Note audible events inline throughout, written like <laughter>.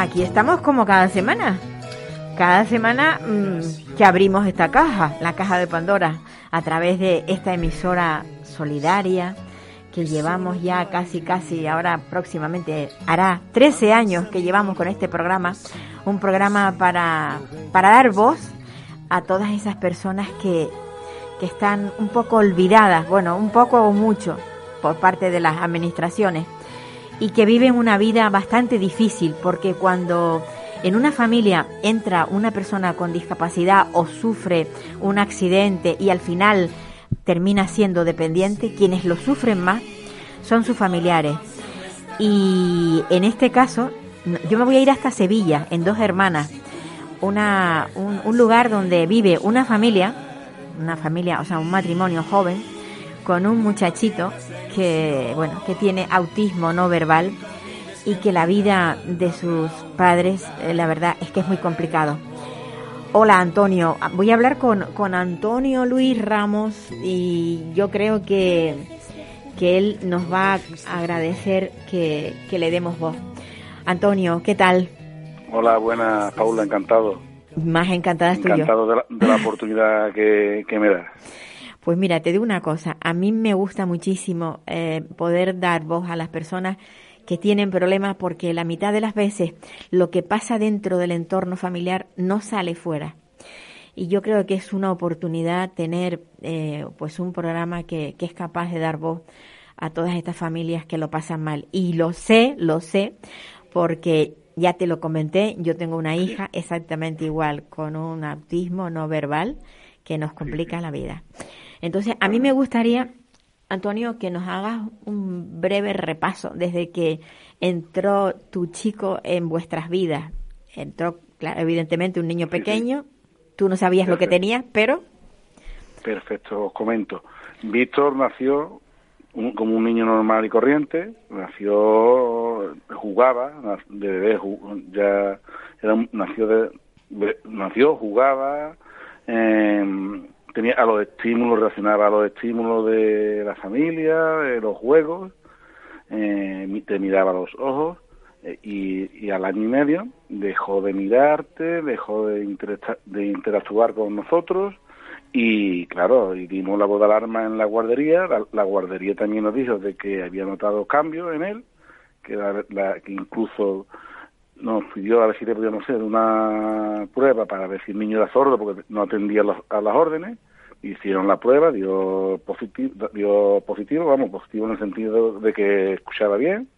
aquí estamos como cada semana. Cada semana mm, que abrimos esta caja, la caja de Pandora, a través de esta emisora solidaria que llevamos ya casi, casi, ahora próximamente hará 13 años que llevamos con este programa, un programa para, para dar voz a todas esas personas que, que están un poco olvidadas, bueno, un poco o mucho por parte de las administraciones y que viven una vida bastante difícil porque cuando en una familia entra una persona con discapacidad o sufre un accidente y al final termina siendo dependiente, quienes lo sufren más son sus familiares. Y en este caso, yo me voy a ir hasta Sevilla, en Dos Hermanas, una, un, un lugar donde vive una familia, una familia, o sea, un matrimonio joven, con un muchachito que, bueno, que tiene autismo no verbal y que la vida de sus padres, eh, la verdad es que es muy complicado. Hola Antonio, voy a hablar con, con Antonio Luis Ramos y yo creo que, que él nos va a agradecer que, que le demos voz. Antonio, ¿qué tal? Hola, buena Paula, encantado. Más encantada estoy encantado de la, de la oportunidad que, que me das. Pues mira, te digo una cosa, a mí me gusta muchísimo eh, poder dar voz a las personas que tienen problemas porque la mitad de las veces lo que pasa dentro del entorno familiar no sale fuera. Y yo creo que es una oportunidad tener eh, pues un programa que, que es capaz de dar voz a todas estas familias que lo pasan mal. Y lo sé, lo sé, porque ya te lo comenté, yo tengo una hija exactamente igual, con un autismo no verbal que nos complica la vida. Entonces, a mí me gustaría, Antonio, que nos hagas un breve repaso desde que entró tu chico en vuestras vidas. Entró, evidentemente, un niño pequeño, tú no sabías lo que tenía, pero... Perfecto, os comento. Víctor nació como un niño normal y corriente, nació, jugaba, de bebé, ya era, nació, de, nació, jugaba, eh, tenía a los estímulos, relacionaba a los estímulos de la familia, de los juegos, eh, te miraba a los ojos eh, y, al año y medio dejó de mirarte, dejó de, de interactuar con nosotros y claro, y dimos la voz de alarma en la guardería, la, guardería también nos dijo de que había notado cambios en él, que, la, que incluso nos pidió a ver si le podíamos hacer una prueba para ver si el niño era sordo porque no atendía a las órdenes. Hicieron la prueba, dio positivo, dio positivo, vamos, positivo en el sentido de que escuchaba bien.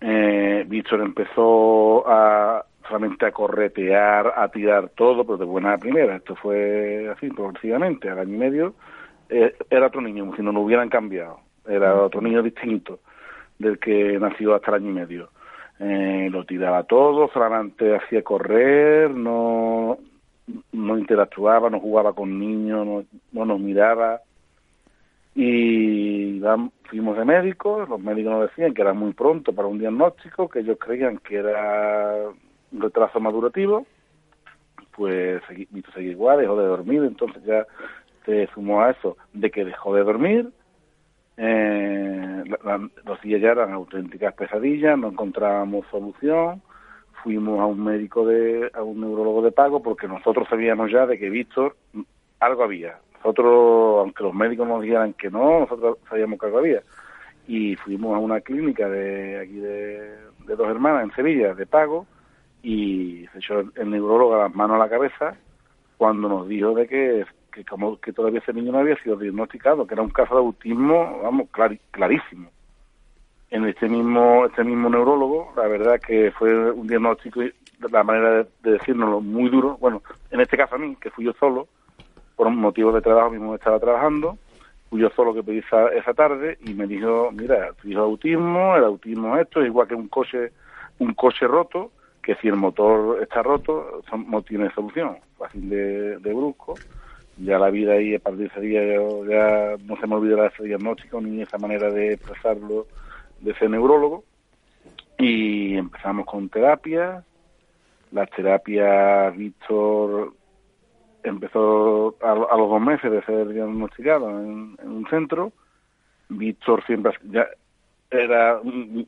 Eh, Víctor empezó a solamente a corretear, a tirar todo, pero de buena primera. Esto fue así, progresivamente. Al año y medio eh, era otro niño, como si no lo hubieran cambiado. Era otro niño distinto del que nació hasta el año y medio eh, lo tiraba todo, solamente hacía correr, no, no interactuaba, no jugaba con niños, no, nos miraba. Y fuimos de médicos, los médicos nos decían que era muy pronto para un diagnóstico, que ellos creían que era un retraso madurativo, pues visto seguir igual, dejó de dormir, entonces ya se sumó a eso de que dejó de dormir, eh, los días ya eran auténticas pesadillas, no encontrábamos solución, fuimos a un médico de, a un neurólogo de pago porque nosotros sabíamos ya de que Víctor algo había. Nosotros, aunque los médicos nos dijeran que no, nosotros sabíamos que algo había. Y fuimos a una clínica de aquí de, de dos hermanas en Sevilla de pago y se echó el neurólogo las manos a la cabeza cuando nos dijo de que que como que todavía ese niño no había sido diagnosticado, que era un caso de autismo, vamos, clarísimo. en este mismo este mismo neurólogo, la verdad que fue un diagnóstico, la manera de, de decírnoslo, muy duro. Bueno, en este caso a mí, que fui yo solo, por motivos de trabajo mismo estaba trabajando, fui yo solo que pedí esa, esa tarde y me dijo, mira, tu hijo autismo, el autismo esto, es igual que un coche, un coche roto, que si el motor está roto, no tiene solución, fácil de, de brusco. Ya la vida ahí, a partir de ese día, ya no se me olvidará ese diagnóstico ni esa manera de expresarlo de ese neurólogo. Y empezamos con terapia. Las terapias, Víctor empezó a, a los dos meses de ser diagnosticado en, un centro. Víctor siempre ya era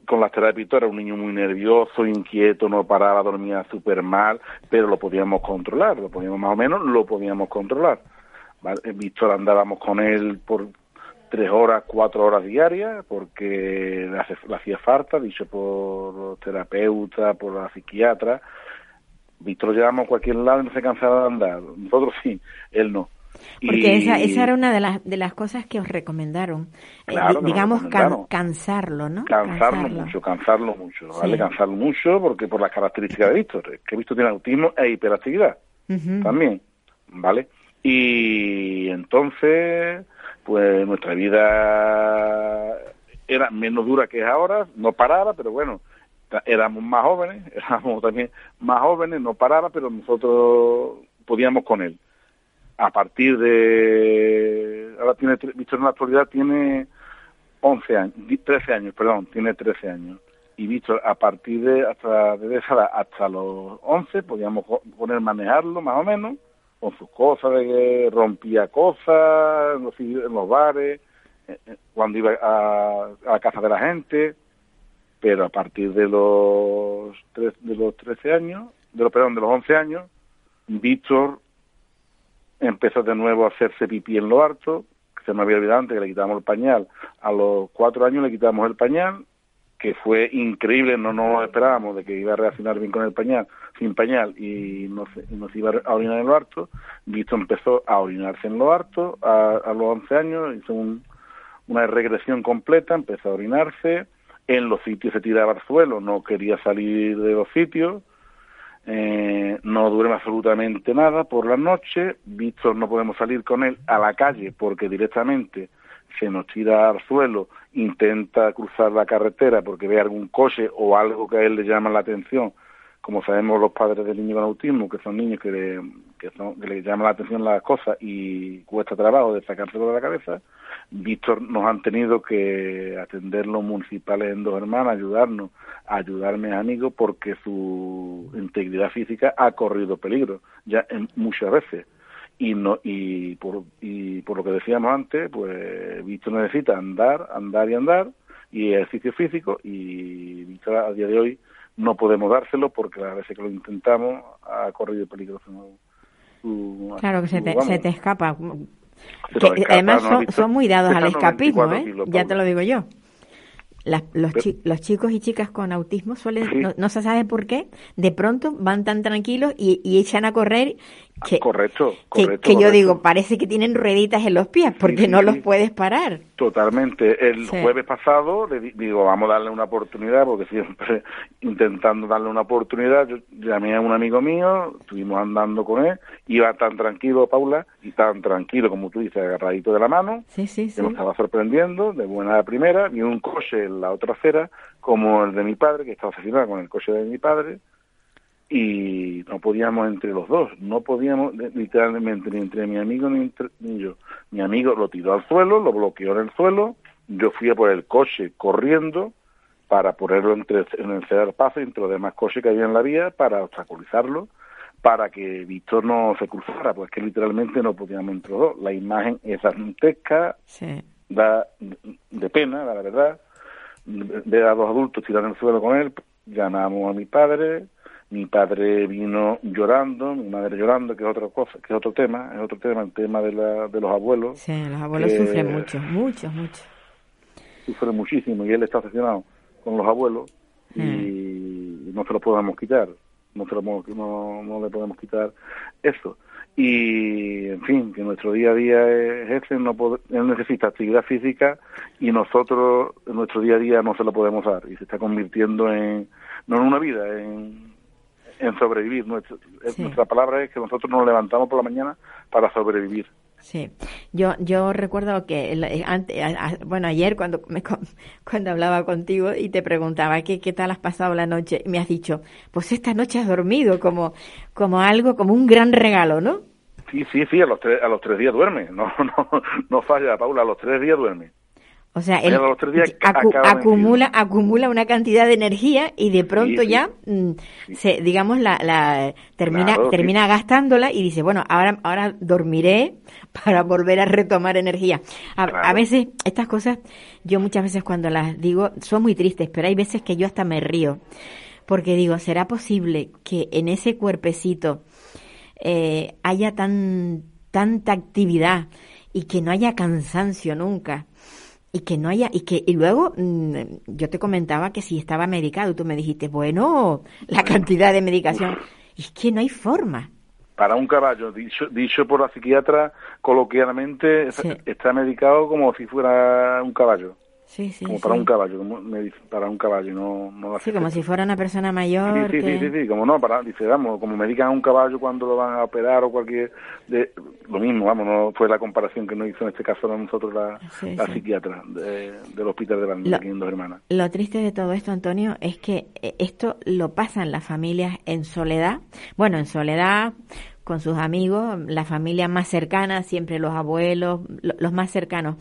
con las terapias era un niño muy nervioso, inquieto, no paraba, dormía súper mal, pero lo podíamos controlar, lo podíamos más o menos, lo podíamos controlar. Víctor andábamos con él por tres horas, cuatro horas diarias, porque le, hace- le hacía falta, dicho por los terapeutas, por la psiquiatra. Víctor lo llevamos a cualquier lado y no se cansaba de andar. Nosotros sí, él no. Porque Y- esa, esa era una de las, de las cosas que os recomendaron. Eh, Claro digamos, can- cansarlo, ¿no? Cansarlo, Cansarlo. mucho, cansarlo mucho, Sí. ¿vale? Cansarlo mucho porque por las características de Víctor, que Víctor tiene autismo e hiperactividad también, ¿vale? Y entonces, pues nuestra vida era menos dura que es ahora, no paraba, pero bueno, éramos más jóvenes, <laughs> éramos también más jóvenes, no paraba, pero nosotros podíamos con él. A partir de, ahora tiene, Víctor en la actualidad tiene 11 años, di- 13 años, perdón, tiene 13 años. Y Víctor, a partir de hasta de esa edad hasta los 11, podíamos poner manejarlo más o menos, con sus cosas, de que rompía cosas en los, en los bares, eh, eh, cuando iba a, a la casa de la gente, pero a partir de los, tres, de los 13 años, de los, perdón, de los 11 años, Víctor empezó de nuevo a hacerse pipí en lo harto, que se me había olvidado antes que le quitábamos el pañal. A los cuatro años le quitamos el pañal, que fue increíble, no nos lo esperábamos de que iba a reaccionar bien con el pañal, sin pañal, y no se, y nos iba a orinar en lo harto. Víctor empezó a orinarse en lo harto a, a los 11 años, hizo un- una regresión completa, empezó a orinarse, en los sitios se tiraba al suelo, no quería salir de los sitios, eh, no duerme absolutamente nada por la noche, Víctor no podemos salir con él a la calle porque directamente se nos tira al suelo, intenta cruzar la carretera porque ve algún coche o algo que a él le llama la atención, como sabemos los padres del niño con autismo, que son niños que le, que son, que le llaman la atención las cosas y cuesta trabajo de sacárselo de la cabeza, Víctor nos han tenido que atender los municipales en dos hermanas, ayudarnos, ayudarme a amigos porque su integridad física ha corrido peligro ya en, muchas veces. Y no y por y por lo que decíamos antes pues Víctor necesita andar andar y andar y ejercicio físico y Víctor a día de hoy no podemos dárselo porque las veces que lo intentamos ha corrido peligro su, su- Claro que se te, se te escapa. se Que, nos escapa, además ¿no, son, son muy dados al escapismo, 94 ¿eh? kilos, Ya te lo digo yo. Las- los, chi- los chicos y chicas con autismo suelen, Sí. no, no se sabe por qué, de pronto van tan tranquilos y, y echan a correr que, correcto que, correcto que yo correcto. digo, parece que tienen rueditas en los pies porque sí, no sí. los puedes parar. Totalmente. El Sí. jueves pasado le di- digo, vamos a darle una oportunidad, porque siempre <laughs> intentando darle una oportunidad, yo llamé a un amigo mío, estuvimos andando con él, iba tan tranquilo, Paula, y tan tranquilo, como tú dices, agarradito de la mano, Sí, sí, que sí. nos estaba sorprendiendo, de buena a primera, vi un coche en la otra acera, como el de mi padre, que estaba asesinado con el coche de mi padre, y no podíamos entre los dos, no podíamos literalmente ni entre mi amigo ni, entre- ni yo. Mi amigo lo tiró al suelo, lo bloqueó en el suelo, yo fui a por el coche corriendo para ponerlo entre, en el ceder paso entre los demás coches que había en la vía para obstaculizarlo, para que Víctor no se cruzara, pues que literalmente no podíamos entre los dos. La imagen es dantesca, Sí. da de pena, la verdad, ver a dos adultos tirar en el suelo con él, llamamos a mi padre, mi padre vino llorando, mi madre llorando, que es otra cosa, que es otro tema, es otro tema, el tema de, la, de los abuelos, Sí, los abuelos sufren mucho, mucho, mucho. sufre muchísimo y él está obsesionado con los abuelos y no se los podemos quitar. no, se lo no, no le podemos quitar eso. Y, en fin, que nuestro día a día es ese, no él necesita actividad física y nosotros en nuestro día a día no se lo podemos dar y se está convirtiendo en, no en una vida, en, en sobrevivir. Nuestra, Sí. nuestra palabra es que nosotros nos levantamos por la mañana para sobrevivir. Sí, yo yo recuerdo que el- eh, ante- a- a- bueno ayer cuando me <laughs> cuando hablaba contigo y te preguntaba qué qué tal has pasado la noche y me has dicho pues esta noche has dormido como como algo como un gran regalo, ¿no? Sí, sí, sí, a los tres, a los tres días duerme. <laughs> No, no, no falla, Paula, a los tres días duerme. O sea, él acu- acumula acumula una cantidad de energía y de pronto Sí, sí. ya mm, se digamos la, la termina Claro, termina gastándola y dice bueno ahora ahora dormiré <laughs> para volver a retomar energía. A, Claro. a veces estas cosas yo muchas veces cuando las digo son muy tristes, pero hay veces que yo hasta me río porque digo será posible que en ese cuerpecito eh, haya tan tanta actividad y que no haya cansancio nunca y que no haya y que y luego mm, yo te comentaba que si estaba medicado tú me dijiste bueno la cantidad de medicación es que no hay forma. Para un caballo, dicho, dicho por la psiquiatra coloquialmente, Sí. está medicado como si fuera un caballo, sí sí como sí. para un caballo, como me dice, para un caballo, no, no Sí, como si fuera una persona mayor Sí, sí, que- sí, sí, sí, como no, para, dice, vamos, como medican a un caballo cuando lo van a operar o cualquier, de, lo mismo, vamos, no fue la comparación que nos hizo en este caso a nosotros la, la psiquiatra de- del hospital de Lo- aquí en Dos Hermanas. Lo triste de todo esto, Antonio, es que eh, esto lo pasan las familias en soledad. Bueno, en soledad con sus amigos, la familia más cercana, siempre los abuelos, lo- los más cercanos.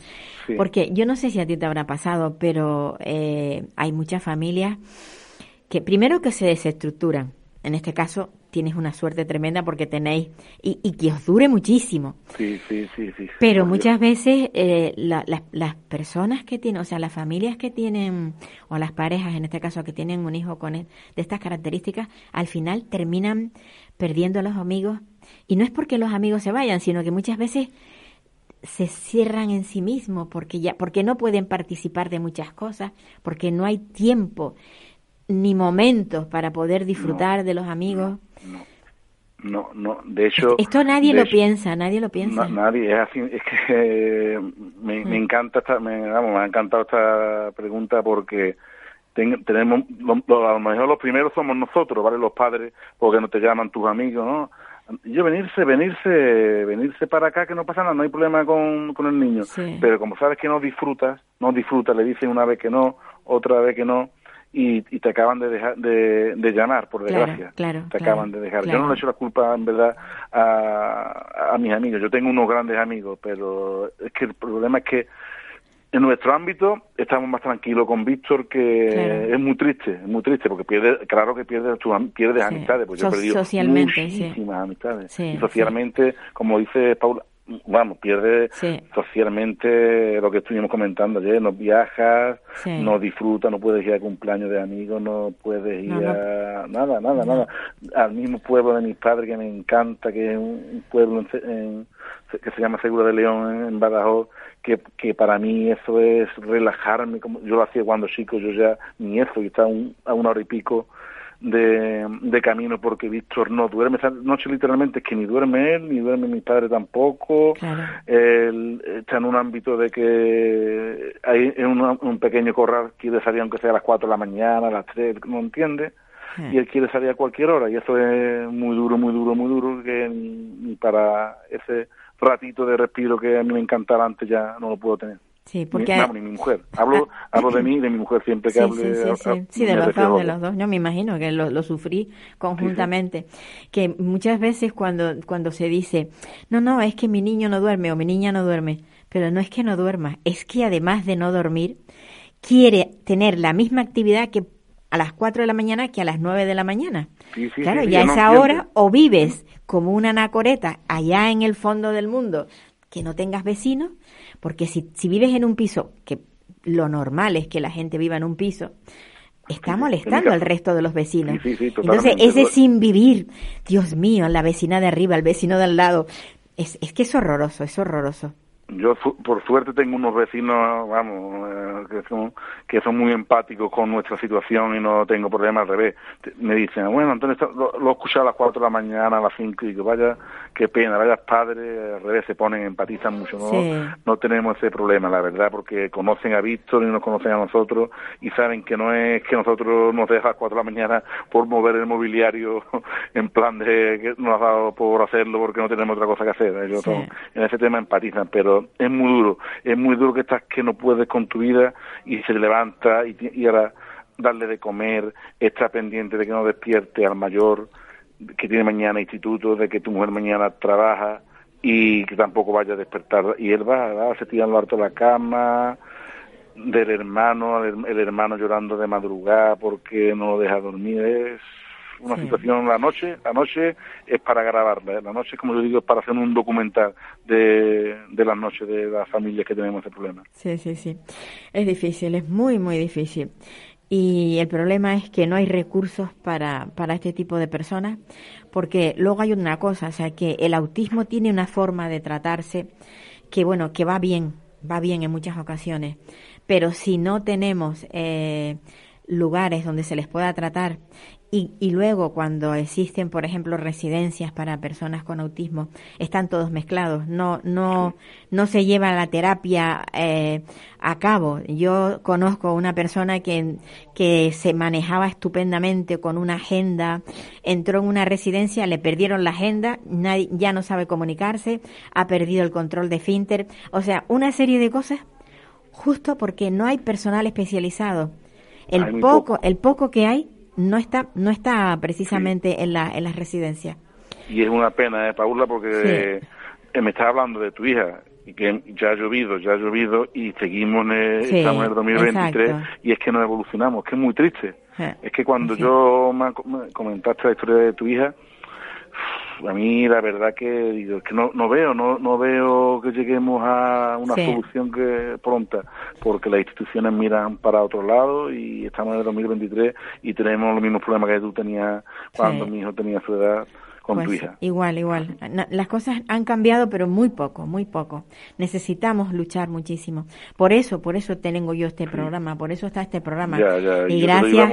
Sí. Porque yo no sé si a ti te habrá pasado, pero eh, hay muchas familias que primero que se desestructuran. En este caso tienes una suerte tremenda porque tenéis y, y que os dure muchísimo. Sí, sí, sí, sí. Pero muchas veces eh, la- las- las personas que tienen, o sea, las familias que tienen, o las parejas en este caso que tienen un hijo con de estas características, al final terminan perdiendo a los amigos. Y no es porque los amigos se vayan, sino que muchas veces se cierran en sí mismos porque ya porque no pueden participar de muchas cosas, porque no hay tiempo ni momentos para poder disfrutar de los amigos. No, no, de hecho... Esto nadie lo hecho- piensa, nadie lo piensa. Na- nadie, es así, es que <laughs> me, me encanta esta, me, vamos, me ha encantado esta pregunta porque ten- tenemos, lo- lo- a lo mejor los primeros somos nosotros, ¿vale? Los padres, porque no te llaman tus amigos, ¿no? Yo venirse, venirse, venirse para acá, que no pasa nada, no hay problema con, con el niño. Sí. Pero como sabes que no disfrutas, no disfrutas, le dicen una vez que no, otra vez que no, y, y te acaban de dejar de, de llamar, por desgracia. claro, te claro, acaban de dejar. Yo no le echo la culpa, en verdad, a, a mis amigos. Yo tengo unos grandes amigos, pero es que el problema es que en nuestro ámbito estamos más tranquilos con Víctor, que Claro. es muy triste, es muy triste, porque pierde, claro que pierdes, pierdes Sí. amistades, pues yo he perdido socialmente, sí. muchísimas amistades. Sí, y socialmente, como dice Paula, vamos, pierdes Sí. socialmente lo que estuvimos comentando ayer, no viajas, no disfrutas, no puedes ir a cumpleaños de amigos, no puedes ir No, no. a nada, nada, nada. Al mismo pueblo de mis padres que me encanta, que es un pueblo en en- que se llama Segura de León en, Badajoz, que, que para mí eso es relajarme, como yo lo hacía cuando chico, yo ya ni eso, y está un- a una hora y pico de, de camino porque Víctor no duerme esa noche literalmente es que ni duerme él ni duerme mi padre tampoco Claro. él está en un ámbito de que hay en una- un pequeño corral quiere salir aunque sea a las 4 de la mañana a las 3 no entiende Sí. y él quiere salir a cualquier hora y eso es muy duro muy duro muy duro que para ese ratito de respiro que a mí me encantaba antes ya no lo puedo tener Sí, ni, porque vamos, ni mi mujer hablo hablo de mí y de mi mujer siempre que Sí, hable sí, sí, a- sí. a- Sí, de los dos, de los dos. No, me imagino que lo, lo sufrí conjuntamente. Que muchas veces cuando, cuando se dice, no, no, es que mi niño no duerme o mi niña no duerme, pero no es que no duerma, es que además de no dormir, quiere tener la misma actividad que a las 4 de la mañana que a las 9 de la mañana. Sí, sí, claro, sí, y sí, a yo no esa entiendo. hora o vives como una anacoreta allá en el fondo del mundo, que no tengas vecinos, porque si, si vives en un piso, que lo normal es que la gente viva en un piso, está molestando al resto de los vecinos. Entonces, ese sin vivir, Dios mío, la vecina de arriba, el vecino de al lado, es, es que es horroroso, es horroroso. Yo por suerte tengo unos vecinos, vamos, eh, que son que son muy empáticos con nuestra situación y no tengo problemas al revés. Me dicen, bueno, Antonio, lo, lo he escuchado a las 4 de la mañana, a las 5, y que vaya, qué pena, vaya padres, al revés, se ponen, empatizan mucho. No, no tenemos ese problema, la verdad, porque conocen a Víctor y nos conocen a nosotros y saben que no es que nosotros nos dejan a las 4 de la mañana por mover el mobiliario <laughs> en plan de que nos ha dado por hacerlo porque no tenemos otra cosa que hacer. Ellos en ese tema empatizan, pero es muy duro, es muy duro que estás que no puedes con tu vida y se levanta y, y ahora darle de comer, está pendiente de que no despierte al mayor que tiene mañana instituto, de que tu mujer mañana trabaja y que tampoco vaya a despertar. Y él va, va se tira al harto de la cama, del hermano, el, hermano llorando de madrugada porque no lo deja dormir. Es una situación la noche, la noche es para grabarla, ¿eh? la noche, como yo digo, es para hacer un documental de, de las noches de las familias que tenemos ese problema. Sí, sí, sí. Es difícil, es muy, muy difícil. Y el problema es que no hay recursos para, para este tipo de personas, porque luego hay una cosa, o sea, que el autismo tiene una forma de tratarse que, bueno, que va bien, va bien en muchas ocasiones, pero si no tenemos eh, lugares donde se les pueda tratar y, y, luego cuando existen, por ejemplo, residencias para personas con autismo, están todos mezclados, no, no, no se lleva la terapia eh, a cabo. Yo conozco una persona que, que se manejaba estupendamente con una agenda, entró en una residencia, le perdieron la agenda, nadie, ya no sabe comunicarse, ha perdido el control de Finter, o sea, una serie de cosas justo porque no hay personal especializado. El poco, el poco que hay no está no está precisamente en la en las residencias. Y es una pena, ¿eh, Paula, porque eh, me estás hablando de tu hija y que ya ha llovido, ya ha llovido y seguimos en el, estamos en el 2023 y es que no evolucionamos, que es muy triste. es que cuando yo me comentaste la historia de tu hija, a mí la verdad que digo, que no, no veo, no, no veo que lleguemos a una solución que pronta, porque las instituciones miran para otro lado y estamos en el 2023 y tenemos los mismos problemas que tú tenías cuando mi hijo tenía su edad. Con tu pues hija. Igual, igual. Las cosas han cambiado, pero muy poco, muy poco. Necesitamos luchar muchísimo. Por eso, por eso tengo yo este programa, por eso está este programa. y gracias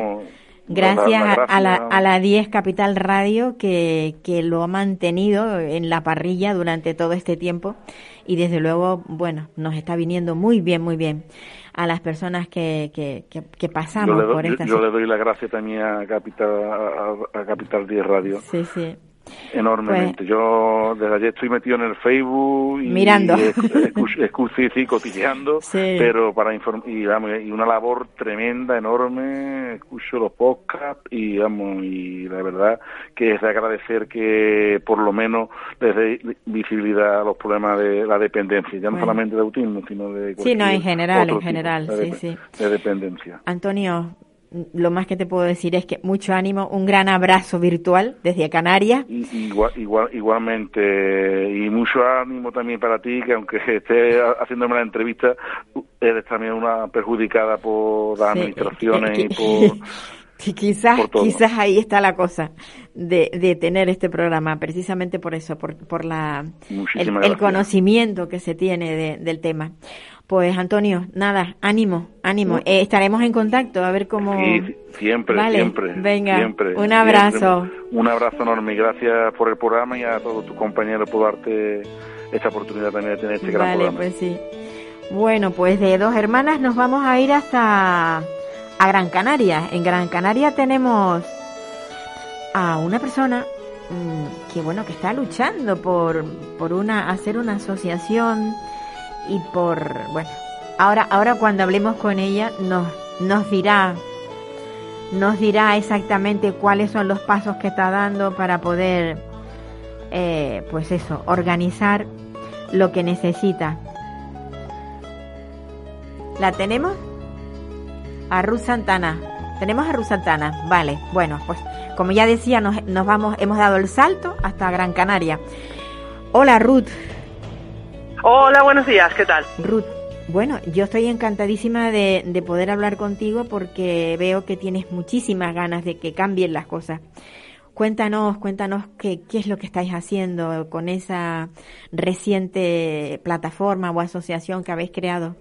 Gracias a, la, a la 10 Capital Radio que, que lo ha mantenido en la parrilla durante todo este tiempo y desde luego, bueno, nos está viniendo muy bien, muy bien a las personas que, que, que, pasamos por esta yo, yo, le doy la gracia también a Capital, a, a Capital 10 Radio. Sí, sí. Enormemente. Pues yo desde ayer estoy metido en el Facebook y mirando, <laughs> sí, sí, cotilleando, pero para informar y, y una labor tremenda, enorme. Escucho los podcasts y vamos y la verdad que es de agradecer que por lo menos les dé visibilidad a los problemas de la dependencia, ya no solamente de autismo, sino de sí, no en general, en general, sí, sí, de dependencia. Antonio, lo más que te puedo decir es que mucho ánimo, un gran abrazo virtual desde Canarias. Igual, igual, igualmente, y mucho ánimo también para ti, que aunque <laughs> esté haciéndome la entrevista, eres también una perjudicada por las administraciones y por... quizás, quizás ahí está la cosa de, de tener este programa, precisamente por eso, por, por la, el, conocimiento que se tiene del tema. Pues Antonio, nada, ánimo, ánimo. Eh, estaremos en contacto a ver cómo. Sí, siempre, siempre. Venga, siempre, un abrazo. Un abrazo enorme y gracias por el programa y a todos tus compañeros por darte esta oportunidad también de tener este gran programa. Pues sí. Bueno, pues de dos hermanas nos vamos a ir hasta a Gran Canaria. En Gran Canaria tenemos a una persona mm, que bueno que está luchando por por una hacer una asociación y por, bueno, ahora, ahora cuando hablemos con ella nos, nos dirá, nos dirá exactamente cuáles son los pasos que está dando para poder, eh, pues eso, organizar lo que necesita. ¿La tenemos? A Ruth Santana. Tenemos a Ruth Santana. Vale, bueno, pues como ya decía, nos, nos vamos, hemos dado el salto hasta Gran Canaria. Hola Ruth. Hola, buenos días, ¿qué tal? Ruth, bueno, yo estoy encantadísima de, de, poder hablar contigo porque veo que tienes muchísimas ganas de que cambien las cosas. Cuéntanos, cuéntanos qué, qué es lo que estáis haciendo con esa reciente plataforma o asociación que habéis creado.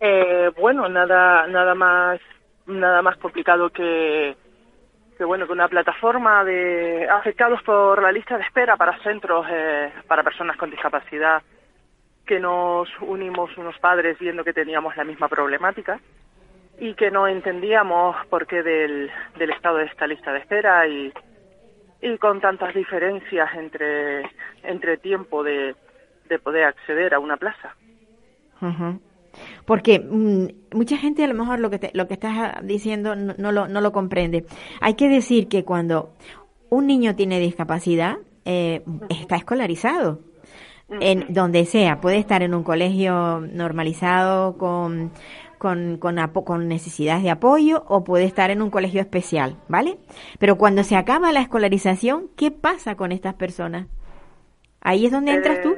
Eh, bueno, nada, nada más, nada más complicado que, que bueno, que una plataforma de afectados por la lista de espera para centros eh, para personas con discapacidad, que nos unimos unos padres viendo que teníamos la misma problemática y que no entendíamos por qué del, del estado de esta lista de espera y, y con tantas diferencias entre, entre tiempo de, de poder acceder a una plaza. Porque mm, mucha gente a lo mejor lo que te- lo que estás diciendo no, no lo, no lo comprende. Hay que decir que cuando un niño tiene discapacidad eh, está escolarizado en donde sea. Puede estar en un colegio normalizado con con, con, apo- con necesidades de apoyo o puede estar en un colegio especial, ¿vale? Pero cuando se acaba la escolarización, ¿qué pasa con estas personas? Ahí es donde entras Eh, tú,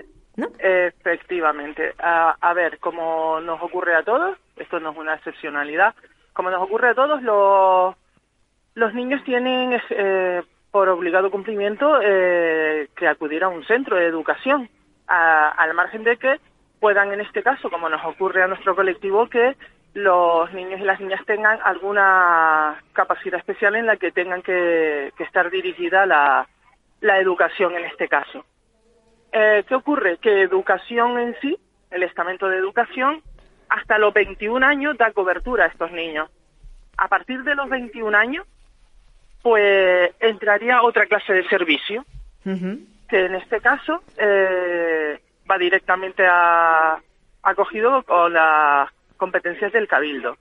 Efectivamente. A, ver, como nos ocurre a todos, esto no es una excepcionalidad, como nos ocurre a todos, los, los niños tienen eh, por obligado cumplimiento eh, que acudir a un centro de educación, al margen de que puedan, en este caso, como nos ocurre a nuestro colectivo, que los niños y las niñas tengan alguna capacidad especial en la que tengan que, que estar dirigida la, la educación en este caso. Eh, ¿Qué ocurre? Que educación en sí, el estamento de educación, hasta los 21 años da cobertura a estos niños. A partir de los 21 años, pues entraría otra clase de servicio, que en este caso eh, va directamente a, acogido con las competencias del cabildo.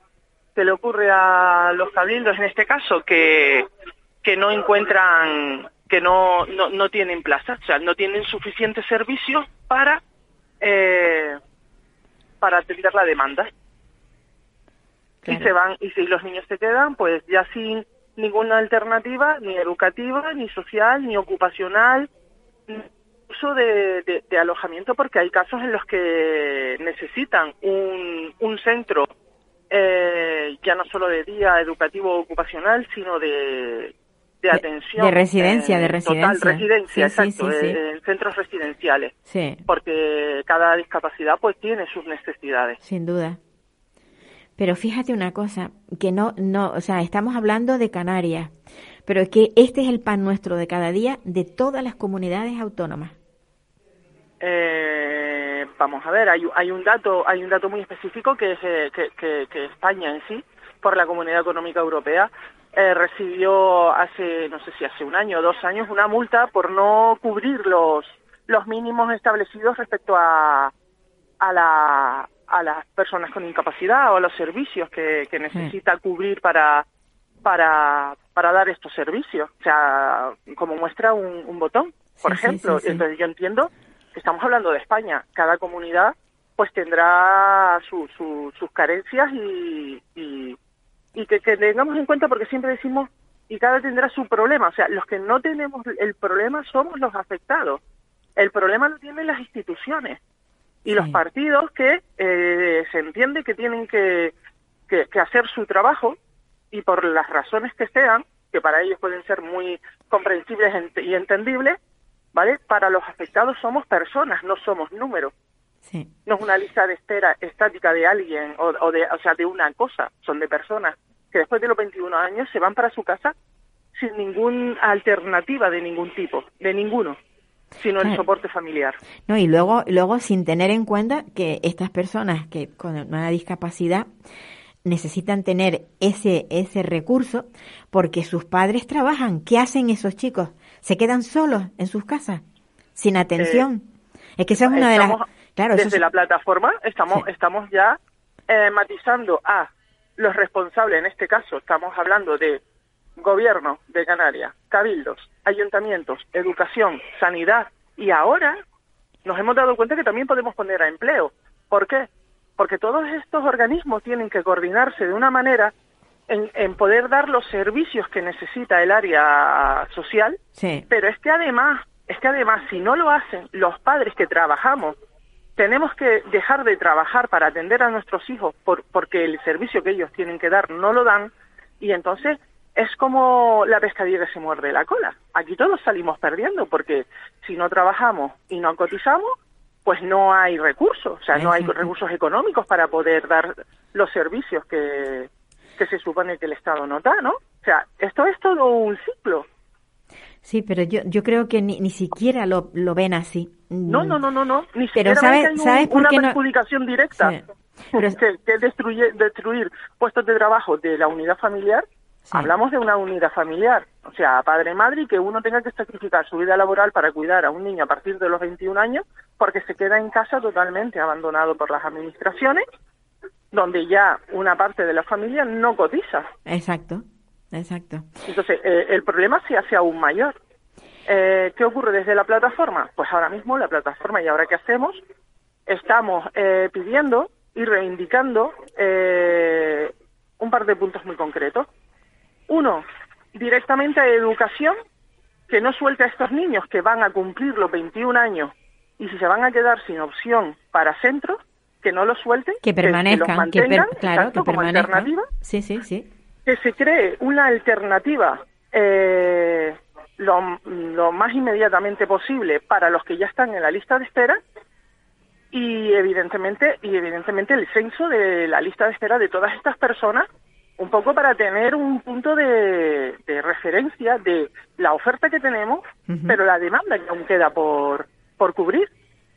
¿Qué le ocurre a los cabildos en este caso? Que, que no encuentran, que no, no, no tienen plazas, o sea, no tienen suficientes servicios para, eh, para atender la demanda. Claro. Y se van, y si los niños se quedan, pues ya sin ninguna alternativa, ni educativa, ni social, ni ocupacional, ni uso de, de- de alojamiento, porque hay casos en los que necesitan un, un centro eh, ya no solo de día educativo o ocupacional, sino de, de atención. de residencia, de Total, residencia. residencia, Sí, sí, exacto, sí, sí. eh, en centros residenciales, Sí, porque cada discapacidad pues tiene sus necesidades. sin duda. Pero fíjate una cosa, que no, no, o sea, estamos hablando de Canarias, pero es que este es el pan nuestro de cada día de todas las comunidades autónomas. Eh, vamos a ver, hay, hay un dato, hay un dato muy específico que es eh, que, que- que España en sí, por la Comunidad Económica Europea, eh, recibió hace, no sé si hace un año o dos años, una multa por no cubrir los los mínimos establecidos respecto a a la a las personas con incapacidad o a los servicios que, que necesita cubrir para para para dar estos servicios, o sea, como muestra un, un botón, por Sí, ejemplo. sí. Entonces yo entiendo que estamos hablando de España. Cada comunidad pues tendrá su, su- sus carencias y, y, y que, que tengamos en cuenta porque siempre decimos y cada tendrá su problema. O sea, los que no tenemos el problema somos los afectados. El problema lo tienen las instituciones y los partidos que eh, se entiende que tienen que, que, que hacer su trabajo y por las razones que sean, que para ellos pueden ser muy comprensibles y entendibles, ¿vale? Para los afectados somos personas, no somos números. Sí. No es una lista de espera estática de alguien o, o de, o sea, de una cosa, son de personas que después de los 21 años se van para su casa sin ninguna alternativa de ningún tipo, de ninguno, sino el soporte familiar. No, y luego, luego sin tener en cuenta que estas personas que con una discapacidad necesitan tener ese, ese recurso porque sus padres trabajan. ¿Qué hacen esos chicos? Se quedan solos en sus casas, sin atención. es que esa es una de las... Claro, desde es- la plataforma estamos Sí. estamos ya eh, matizando a los responsables en este caso estamos hablando de gobierno de Canarias cabildos ayuntamientos educación sanidad y ahora nos hemos dado cuenta que también podemos poner a empleo ¿por qué? porque todos estos organismos tienen que coordinarse de una manera en, en poder dar los servicios que necesita el área social sí. pero es que además, es que además, si no lo hacen, los padres que trabajamos, tenemos que dejar de trabajar para atender a nuestros hijos por, porque el servicio que ellos tienen que dar no lo dan y entonces es como la pescadilla que se muerde la cola. Aquí todos salimos perdiendo porque si no trabajamos y no cotizamos, pues no hay recursos, o sea, no hay recursos económicos para poder dar los servicios que, que se supone que el Estado no da, ¿no? O sea, esto es todo un ciclo. Sí, pero yo, yo creo que ni, ni siquiera lo, lo ven así. No, no, no, no, no. Ni Pero siquiera ¿sabe- ven que hay un- ¿sabes por una qué no- perjudicación directa. Sí. Pero- <laughs> que, que destruye, destruir puestos de trabajo de la unidad familiar. Sí. Hablamos de una unidad familiar, o sea, padre madre y que uno tenga que sacrificar su vida laboral para cuidar a un niño a partir de los 21 años porque se queda en casa totalmente abandonado por las administraciones, donde ya una parte de la familia no cotiza. Exacto, exacto. Entonces, eh, el problema se hace aún mayor. Eh, ¿Qué ocurre desde la plataforma? Pues ahora mismo la plataforma, ¿y ahora qué hacemos? Estamos eh, pidiendo y reivindicando eh, un par de puntos muy concretos. Uno, directamente a educación, que no suelte a estos niños que van a cumplir los 21 años y si se van a quedar sin opción para centros, que no los suelten, Que los permanezcan, que, per- mantengan, claro, que como permanezcan. alternativa Sí, sí, sí. Que se cree una alternativa eh, lo, lo más inmediatamente posible para los que ya están en la lista de espera y evidentemente y evidentemente el censo de la lista de espera de todas estas personas un poco para tener un punto de, de referencia de la oferta que tenemos pero la demanda que aún queda por por cubrir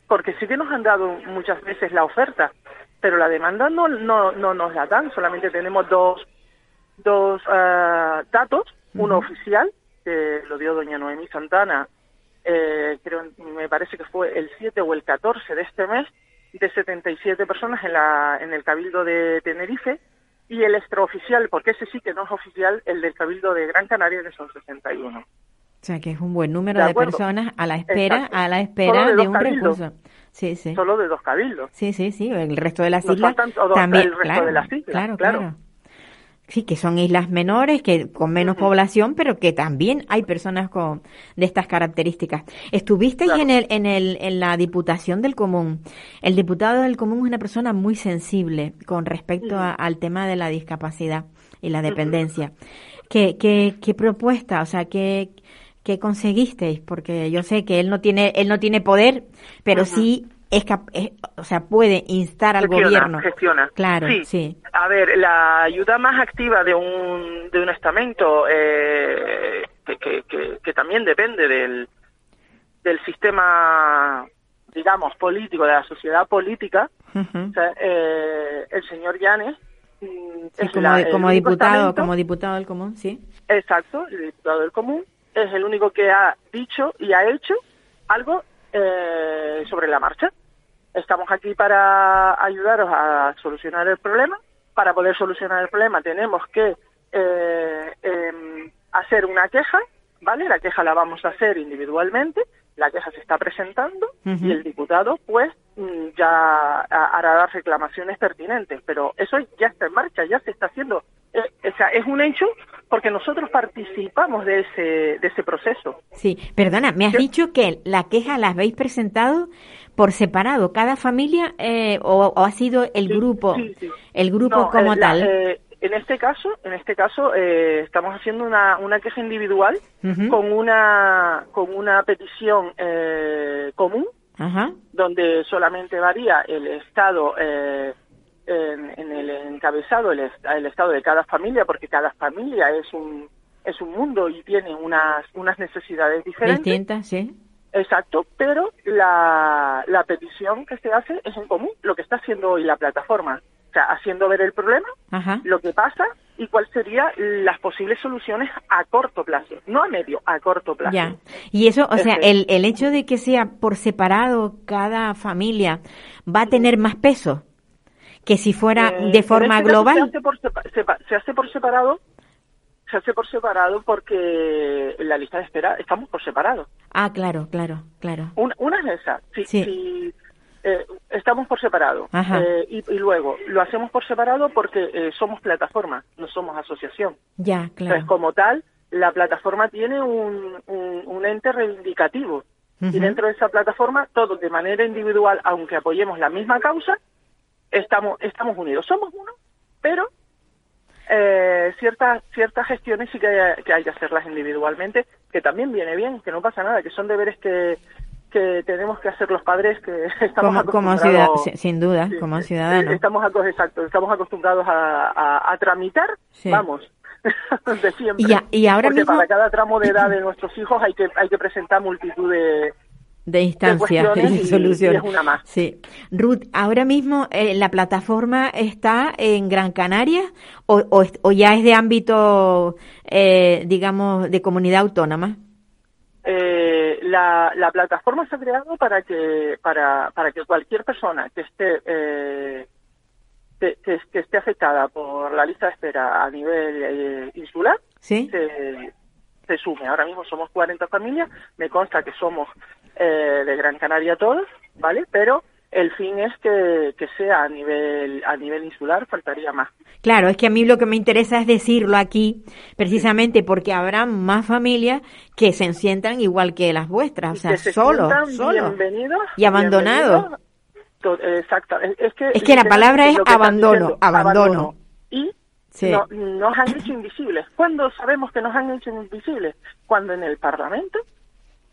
porque sí que nos han dado muchas veces la oferta pero la demanda no no no nos la dan solamente tenemos dos dos ah, datos, uno oficial, que lo dio doña Noemí Santana, eh, creo, me parece que fue el 7 o el 14 de este mes, de 77 personas en, la, en el Cabildo de Tenerife, y el extraoficial, porque ese sí que no es oficial, el del Cabildo de Gran Canaria, que son 61. O sea, que es un buen número De personas a la espera, Exacto. a la espera de un cabildos. recurso. Sí, sí. Solo de dos cabildos. Sí, sí, sí. El resto de las Nos islas también. el resto claro, de las islas, claro, claro. claro. Sí, que son islas menores, que con menos población, pero que también hay personas con de estas características. Estuvisteis Claro. en el, en el, en la Diputación del Común. El diputado del Común es una persona muy sensible con respecto a- al tema de la discapacidad y la dependencia. ¿Qué, qué, qué propuesta, o sea, qué, qué conseguisteis? Porque yo sé que él no tiene, él no tiene poder, pero sí es, es- o sea, puede instar al Gestiona, gobierno. Gestiona. Claro, sí. A ver, la ayuda más activa de un, de un estamento, eh, que, que, que, que también depende del, del sistema, digamos, político, de la sociedad política, Ujú. o sea, eh, el señor Llanes mm, Sí, es como, la- como diputado, como diputado del común, sí. Exacto, el diputado del común es el único que ha dicho y ha hecho algo eh, sobre la marcha. Estamos aquí para ayudaros a solucionar el problema. Para poder solucionar el problema tenemos que eh, em, hacer una queja, ¿vale? La queja la vamos a hacer individualmente, la queja se está presentando y el diputado pues ya ha- hará las reclamaciones pertinentes, pero eso ya está en marcha, ya se está haciendo. Eh, o sea, es un hecho porque nosotros participamos de ese, de ese proceso. Sí, perdona, me has Sí. dicho que la queja la habéis presentado por separado, cada familia eh, o, o ha sido el Sí, grupo, sí, el grupo No, como eh, la- tal. eh, en este caso, en este caso eh, estamos haciendo una, una queja individual con una con una petición eh, común Ajá, donde solamente varía el estado eh, en, en el encabezado el, el estado de cada familia porque cada familia es un es un mundo y tiene unas unas necesidades diferentes distinta, sí. Exacto, pero la, la petición que se hace es en común, lo que está haciendo hoy la plataforma. Sea, haciendo ver el problema, Ajá. lo que pasa y cuáles serían las posibles soluciones a corto plazo. No a medio, a corto plazo. Ya. Y eso, o sea, Ese- el, el hecho de que sea por separado cada familia va a tener más peso que si fuera Eh, de forma este global. Se hace, por sepa- sepa- se hace por separado, se hace por separado porque en la lista de espera estamos por separado. Ah, claro, claro, claro. Una, una es esa. Si, Sí. si, eh, estamos por separado. Eh, y, y luego, lo hacemos por separado porque eh, somos plataforma, no somos asociación. Ya, Entonces, claro. como tal, la plataforma tiene un, un, un ente reivindicativo. Y dentro de esa plataforma, todos de manera individual, aunque apoyemos la misma causa, estamos, estamos unidos. Somos uno, pero eh, ciertas ciertas gestiones sí que hay, que hay que hacerlas individualmente, que también viene bien, que no pasa nada, que son deberes que, que tenemos que hacer los padres que <laughs> estamos como, como ciudad, sin duda, como ciudadanos. Estamos, exacto, estamos acostumbrados a, a, tramitar, vamos, <laughs> de siempre. Y, ahora Porque mismo... para cada tramo de edad de <clears throat> nuestros hijos hay que, hay que presentar multitud de, de instancias y, soluciones. una más. Sí. Ruth, ahora mismo eh, la plataforma está en Gran Canaria o, o, ya es de ámbito, eh, digamos, de comunidad autónoma. Eh, la, la, plataforma se ha creado para que para, para que cualquier persona que esté eh, que, que, esté afectada por la lista de espera a nivel insular ¿Sí? se, se sume. Ahora mismo somos 40 familias, me consta que somos eh, de Gran Canaria todos, ¿vale? Pero el fin es que, que, sea a nivel a nivel insular faltaría más. Claro es que a mí lo que me interesa es decirlo aquí precisamente porque habrá más familias que se sientan igual que las vuestras o sea solos solos y abandonados. exacto es que es que la palabra es abandono, abandono. y nos han hecho invisibles. ¿cuándo sabemos que nos han hecho invisibles cuando en el Parlamento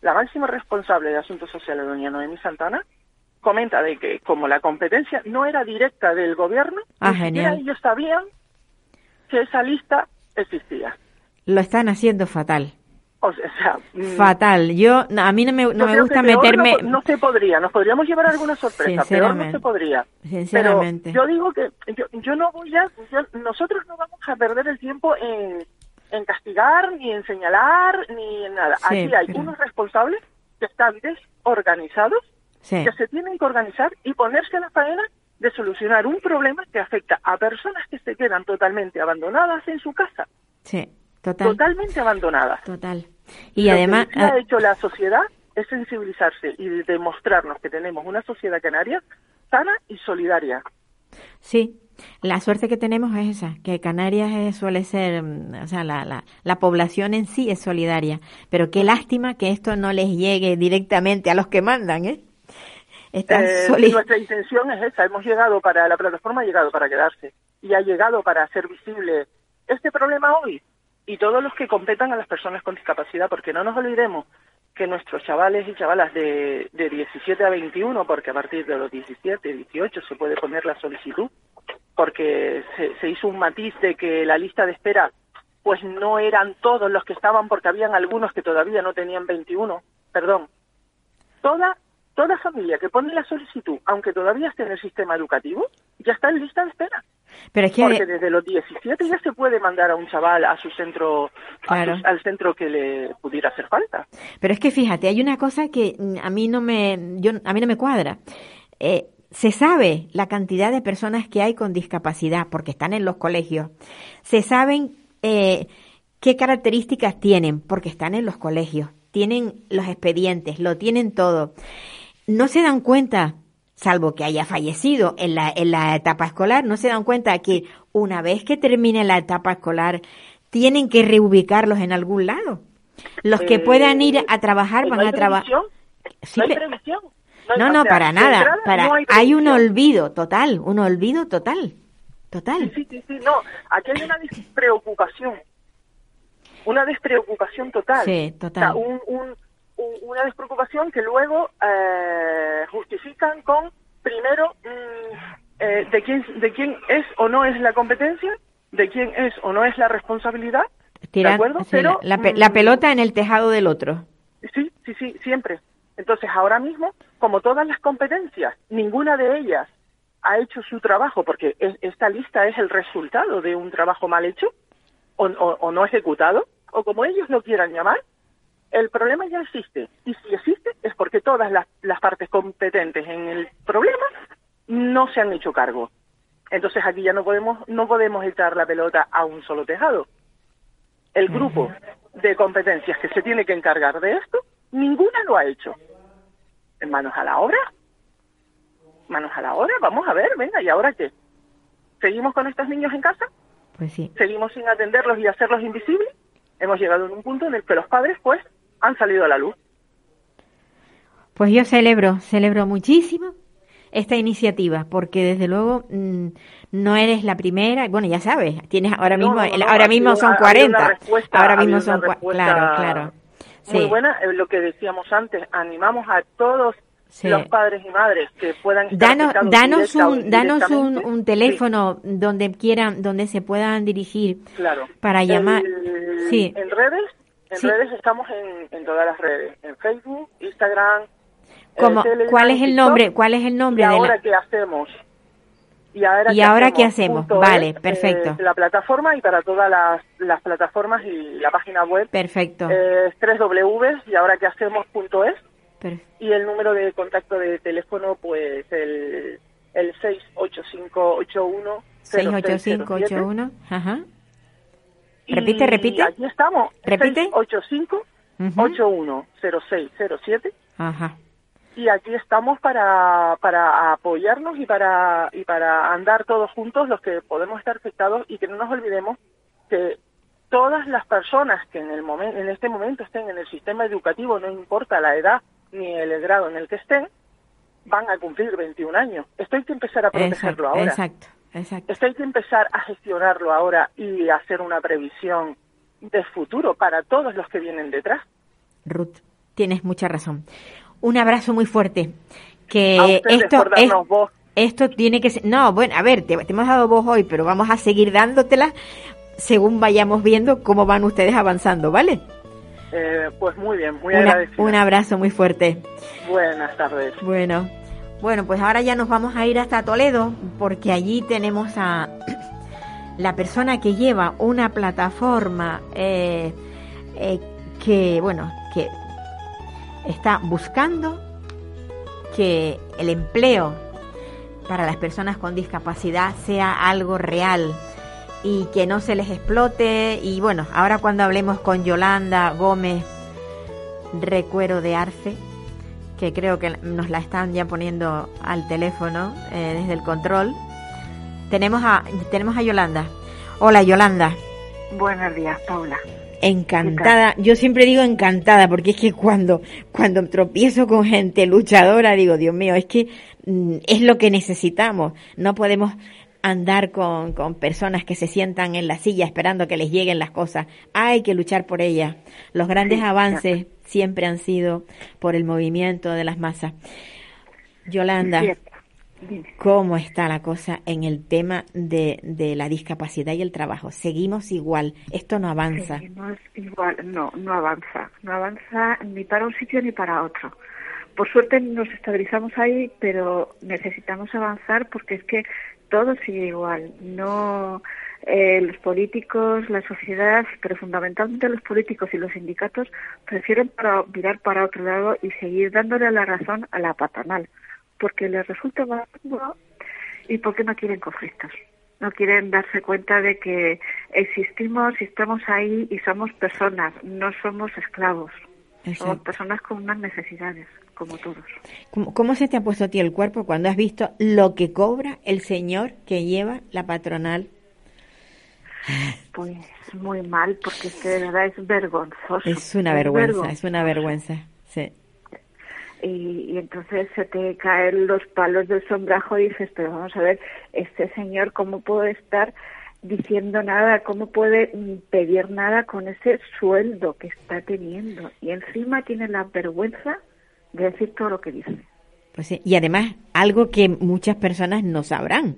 la máxima responsable de Asuntos Sociales, doña Noemí Santana, comenta de que como la competencia no era directa del gobierno, ah, ellos sabían que esa lista existía. Lo están haciendo fatal. O sea, mm, fatal. Yo a mí no me, no me gusta meterme. No, se podría. Nos podríamos llevar alguna sorpresa. Peor no se podría. Sinceramente. Pero yo digo que yo, yo no voy a. nosotros no vamos a perder el tiempo en en castigar, ni en señalar, ni en nada. Aquí hay unos responsables que están desorganizados, que se tienen que organizar y ponerse a la faena de solucionar un problema que afecta a personas que se quedan totalmente abandonadas en su casa. Sí, total. Totalmente abandonadas. Total. Y además... Lo que ha hecho la sociedad es sensibilizarse y demostrarnos que tenemos una sociedad canaria sana y solidaria. Sí, la suerte que tenemos es esa, que Canarias suele ser, mm, o sea, la, la, la, población en sí es solidaria, pero qué lástima que esto no les llegue directamente a los que mandan, ¿eh? Eh nuestra intención es esa, hemos llegado para, la plataforma ha llegado para quedarse y ha llegado para hacer visible este problema hoy y todos los que competan a las personas con discapacidad, porque no nos olvidemos que nuestros chavales y chavalas de, de 17 a 21, porque a partir de los 17, 18 se puede poner la solicitud, porque se, hizo un matiz de que la lista de espera pues no eran todos los que estaban porque habían algunos que todavía no tenían 21, perdón. Toda toda familia que pone la solicitud, aunque todavía esté en el sistema educativo, ya está en lista de espera. Pero es que porque desde los 17 ya se puede mandar a un chaval a su centro al centro que le pudiera hacer falta. Pero es que fíjate, hay una cosa que a mí no me yo a mí no me cuadra. Eh, se sabe la cantidad de personas que hay con discapacidad porque están en los colegios. Se saben eh, qué características tienen porque están en los colegios. Tienen los expedientes, lo tienen todo. No se dan cuenta, salvo que haya fallecido en la, en la etapa escolar, no se dan cuenta que una vez que termine la etapa escolar tienen que reubicarlos en algún lado. Los que puedan ir a trabajar van a trabajar. Sí, previsión? No, no, para nada. para, hay, un olvido total, un olvido total. Total. Sí, sí, sí, no. Aquí hay una despreocupación. Una despreocupación total. Sí, total. Una despreocupación que luego eh, justifican con, primero, mm, eh, de, quién, de quién es o no es la competencia, de quién es o no es la responsabilidad. ¿De acuerdo? Pero, la, la mm, pelota en el tejado del otro. Sí, sí, sí, siempre. Entonces, ahora mismo, como todas las competencias, ninguna de ellas ha hecho su trabajo, porque esta lista es el resultado de un trabajo mal hecho o, no ejecutado, o como ellos lo quieran llamar, el problema ya existe. Y si existe es porque todas las, las partes competentes en el problema no se han hecho cargo. Entonces aquí ya no podemos, no podemos echar la pelota a un solo tejado. El grupo de competencias que se tiene que encargar de esto, ninguna lo ha hecho manos a la obra. Manos a la obra, vamos a ver, venga, ¿y ahora qué? ¿Seguimos con estos niños en casa? Pues sí. ¿Seguimos sin atenderlos y hacerlos invisibles? Hemos llegado a un punto en el que los padres, pues, han salido a la luz. Pues yo celebro, celebro muchísimo esta iniciativa? Porque desde luego mm, no eres la primera, bueno, ya sabes, tienes ahora mismo, no, no, ahora mismo sido- son ha- ha habido una 40. respuesta- ahora mismo son claro, claro. Muy Sí. buena, eh, lo que decíamos antes, animamos a todos Sí. los padres y madres que puedan estar Danos, danos un, danos un, un teléfono donde quieran, donde se puedan dirigir claro. para llamar. El- Sí. En redes, en Sí. redes estamos en, en todas las redes, en Facebook, Instagram. eh, Como, Telegram, ¿Cuál es el TikTok. nombre? ¿Cuál es el nombre ¿Y de ahora la? qué hacemos? ¿Y ahora, ¿Y ahora qué hacemos? Punto Vale, es, perfecto. eh, la plataforma y para todas las, las plataformas y la página web Perfecto. eh, es 3W y ahora qué hacemos punto es Per- y el número de contacto de teléfono pues el, el 68581 68581. Ajá. Repite, repite. Aquí estamos. Repite. 685 Ujú. 810607 Ajá. y aquí estamos para, para apoyarnos y para y para andar todos juntos los que podemos estar afectados y que no nos olvidemos que todas las personas que en el momento en este momento estén en el sistema educativo no importa la edad ni el grado en el que estén van a cumplir 21 años esto hay que empezar a protegerlo Exacto, ahora exacto, exacto. esto hay que empezar a gestionarlo ahora y hacer una previsión de futuro para todos los que vienen detrás Ruth, tienes mucha razón. Un abrazo muy fuerte. Que esto es- voz. esto tiene que ser. No, bueno, a ver, te, te hemos dado voz hoy, pero vamos a seguir dándotela según vayamos viendo cómo van ustedes avanzando, ¿vale? Eh, pues muy bien, muy agradecida. un abrazo muy fuerte. Buenas tardes. Bueno, bueno, pues ahora ya nos vamos a ir hasta Toledo porque allí tenemos a <clears throat> la persona que lleva una plataforma eh, eh, que, bueno, que está buscando que el empleo para las personas con discapacidad sea algo real y que no se les explote. Y bueno, ahora cuando hablemos con Yolanda Gómez Recuero de Arce, que creo que nos la están ya poniendo al teléfono eh, desde el control, tenemos a, tenemos a Yolanda. Hola Yolanda. Buenos días, Paula. Encantada, yo siempre digo encantada porque es que cuando cuando tropiezo con gente luchadora digo, Dios mío, es que mm, es lo que necesitamos. No podemos andar con, con personas que se sientan en la silla esperando que les lleguen las cosas. Hay que luchar por ellas. Los grandes Sí, avances siempre han sido por el movimiento de las masas. Yolanda. ¿cómo está la cosa en el tema de, de la discapacidad y el trabajo? Seguimos igual, esto no avanza. Seguimos igual, no, no avanza, no avanza ni para un sitio ni para otro. Por suerte nos estabilizamos ahí, pero necesitamos avanzar porque es que todo sigue igual. No eh, los políticos, la sociedad, pero fundamentalmente los políticos y los sindicatos prefieren para, mirar para otro lado y seguir dándole la razón a la patronal, porque les resulta más cómodo y porque no quieren conflictos. No quieren darse cuenta de que existimos y estamos ahí y somos personas, no somos esclavos. Somos Exacto. personas con unas necesidades, como todos. ¿Cómo, cómo se te ha puesto a ti el cuerpo cuando has visto lo que cobra el señor que lleva la patronal? Pues muy mal, porque es que de verdad es vergonzoso. Es una vergüenza, es una vergüenza. Sí. Y, y entonces se te caen los palos del sombrajo y dices, pero vamos a ver, este señor, ¿cómo puede estar diciendo nada? ¿Cómo puede mm, pedir nada con ese sueldo que está teniendo? Y encima tiene la vergüenza de decir todo lo que dice. Pues Y además, algo que muchas personas no sabrán,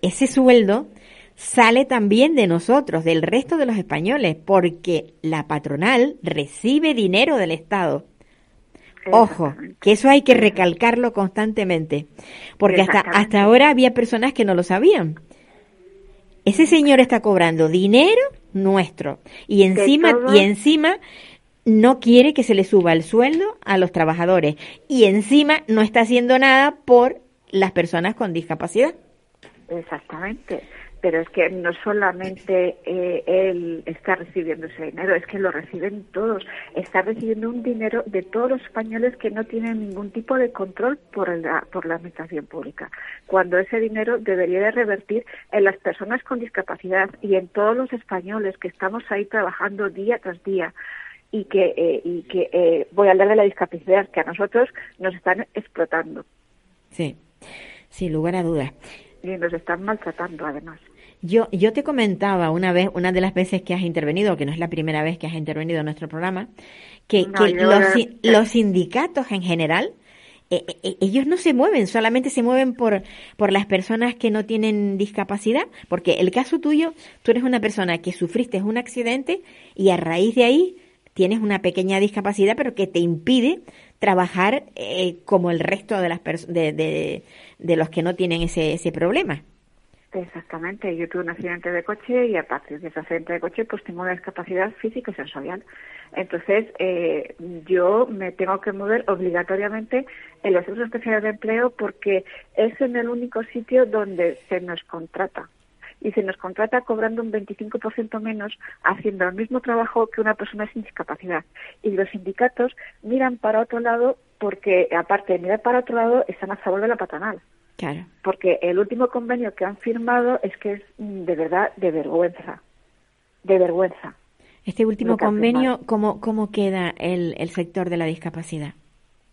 ese sueldo sale también de nosotros, del resto de los españoles, porque la patronal recibe dinero del Estado. Ojo, que eso hay que recalcarlo constantemente, porque hasta, hasta ahora había personas que no lo sabían. Ese señor está cobrando dinero nuestro y encima y encima no quiere que se le suba el sueldo a los trabajadores y encima no está haciendo nada por las personas con discapacidad. Exactamente. Pero es que no solamente eh, él está recibiendo ese dinero, es que lo reciben todos. Está recibiendo un dinero de todos los españoles que no tienen ningún tipo de control por la, por la administración pública. Cuando ese dinero debería de revertir en las personas con discapacidad y en todos los españoles que estamos ahí trabajando día tras día y que, eh, y que eh, voy a hablar de la discapacidad, que a nosotros nos están explotando. Sí. Sin lugar a dudas. Y nos están maltratando, además. Yo, yo te comentaba una vez, una de las veces que has intervenido, que no es la primera vez que has intervenido en nuestro programa, que, No, que yo- los, los sindicatos en general, eh, eh, ellos no se mueven, solamente se mueven por, por las personas que no tienen discapacidad, porque el caso tuyo, tú eres una persona que sufriste un accidente y a raíz de ahí tienes una pequeña discapacidad, pero que te impide trabajar eh, como el resto de las de, de, los que no tienen ese, ese problema. Exactamente, yo tuve un accidente de coche y a partir de ese accidente de coche pues tengo una discapacidad física y sensorial. Entonces eh, yo me tengo que mover obligatoriamente en los centros especiales de empleo porque es en el único sitio donde se nos contrata. Y se nos contrata cobrando un 25% menos haciendo el mismo trabajo que una persona sin discapacidad. Y los sindicatos miran para otro lado porque, aparte de mirar para otro lado, están a favor de la patronal Claro. porque el último convenio que han firmado es que es de verdad de vergüenza, de vergüenza. Este último convenio, ¿cómo, ¿cómo queda el, el sector de la discapacidad?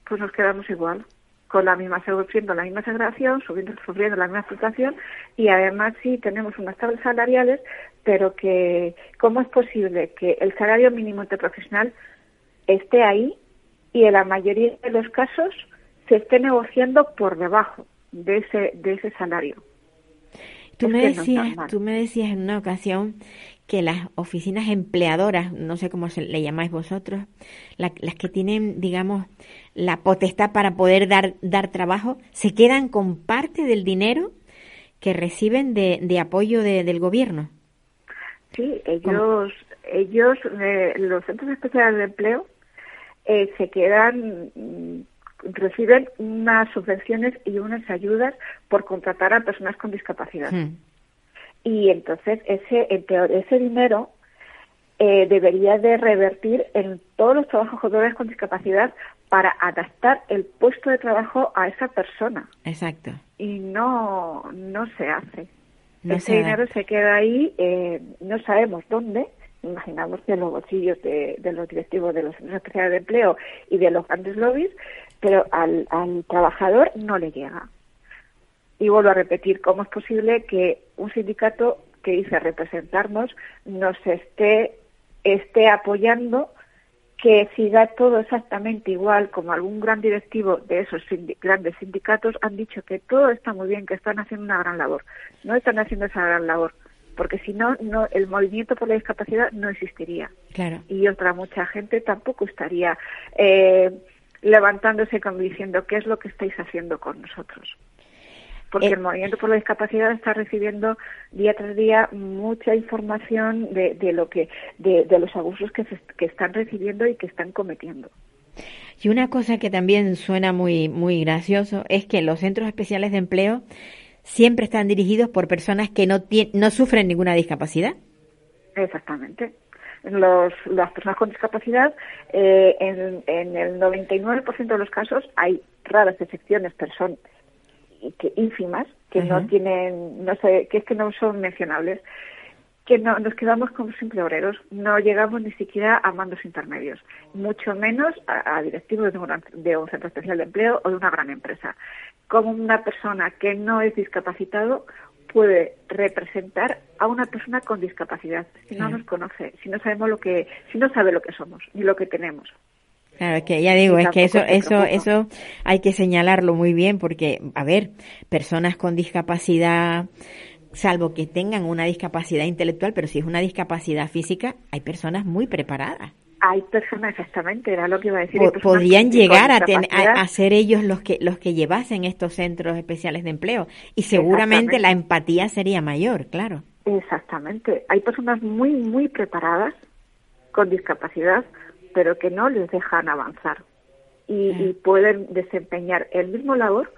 Pues nos quedamos igual, con la misma sufriendo la misma segregación, subiendo, sufriendo la misma frustración y además sí tenemos unas tablas salariales, pero que cómo es posible que el salario mínimo interprofesional esté ahí y en la mayoría de los casos se esté negociando por debajo de ese de ese salario. Tú Es me no decías, normal. tú me decías en una ocasión que las oficinas empleadoras, no sé cómo se le llamáis vosotros, la- las que tienen, digamos, la potestad para poder dar dar trabajo, se quedan con parte del dinero que reciben de, de apoyo de- del gobierno. Sí, ellos, ellos, eh, los centros especiales de empleo eh, se quedan, mm, reciben unas subvenciones y unas ayudas por contratar a personas con discapacidad. Hmm. Y entonces ese, en teoría, ese dinero eh, debería de revertir en todos los trabajadores con discapacidad para adaptar el puesto de trabajo a esa persona. Exacto. Y no, no se hace. No Ese se dinero se queda ahí, eh, no sabemos dónde, imaginamos que en los bolsillos de, de los directivos de los centros especiales de empleo y de los grandes lobbies, pero al, al trabajador no le llega. Y vuelvo a repetir, ¿cómo es posible que un sindicato que dice representarnos nos esté, esté apoyando que siga todo exactamente igual como algún gran directivo de esos sindi- grandes sindicatos han dicho que todo está muy bien, que están haciendo una gran labor. No están haciendo esa gran labor, porque si no, no el movimiento por la discapacidad no existiría Claro. y otra mucha gente tampoco estaría eh, levantándose como diciendo qué es lo que estáis haciendo con nosotros. Porque Eh, el movimiento por la discapacidad está recibiendo día tras día mucha información de, de lo que de, de los abusos que, se, que están recibiendo y que están cometiendo. Y una cosa que también suena muy, muy gracioso es que los centros especiales de empleo siempre están dirigidos por personas que no, tien- no sufren ninguna discapacidad. Exactamente. Los, las personas con discapacidad, eh, en, en el 99% de los casos hay raras excepciones, pero son y que ínfimas, que no tienen, no sé, que es que no son mencionables, que no, nos quedamos como simples obreros, no llegamos ni siquiera a mandos intermedios, mucho menos a, a directivos de un, gran- de un centro especial de empleo o de una gran empresa. Como una persona que no es discapacitado puede representar a una persona con discapacidad si no nos conoce, si no sabemos lo que, si no sabe lo que somos ni lo que tenemos. Claro, es que ya digo, es que eso, eso, eso hay que señalarlo muy bien porque, a ver, personas con discapacidad, salvo que tengan una discapacidad intelectual, pero si es una discapacidad física, hay personas muy preparadas. Hay personas, exactamente, era lo que iba a decir. Podrían llegar a, ten- a, a ser ellos los que los que llevasen estos centros especiales de empleo y seguramente la empatía sería mayor, claro. Exactamente. Hay personas muy, muy preparadas con discapacidad, pero que no les dejan avanzar. Y, y pueden desempeñar el mismo labor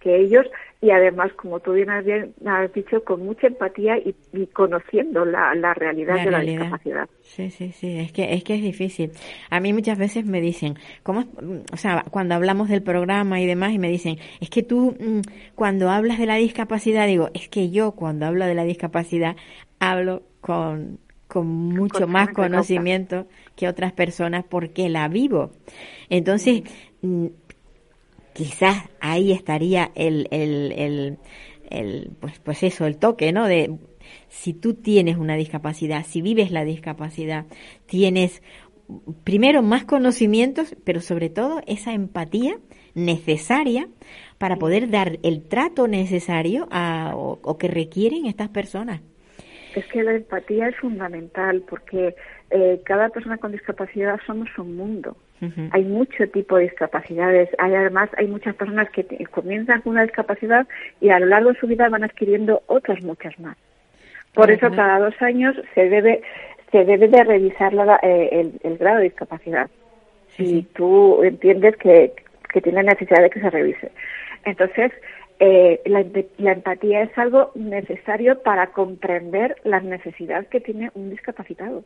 que ellos y además, como tú bien has, bien has dicho, con mucha empatía y, y conociendo la, la realidad La de la discapacidad. Sí, sí, sí, es que es que es difícil. A mí muchas veces me dicen, ¿cómo, o sea, cuando hablamos del programa y demás y me dicen, es que tú mm, cuando hablas de la discapacidad digo, es que yo cuando hablo de la discapacidad hablo con con mucho más conocimiento que otras personas porque la vivo. Entonces, mm, quizás ahí estaría el, el, el, el, pues, pues eso, el toque, ¿no? De si tú tienes una discapacidad, si vives la discapacidad, tienes primero más conocimientos, pero sobre todo esa empatía necesaria para poder dar el trato necesario a, o, que requieren estas personas. Es que la empatía es fundamental porque eh, cada persona con discapacidad somos un mundo. Hay mucho tipo de discapacidades. Hay además hay muchas personas que comienzan con una discapacidad y a lo largo de su vida van adquiriendo otras muchas más. Por eso cada dos años se debe se debe de revisar eh, el, grado de discapacidad. Si tú entiendes que, que tiene necesidad de que se revise. Entonces, eh, la, la, empatía es algo necesario para comprender las necesidades que tiene un discapacitado.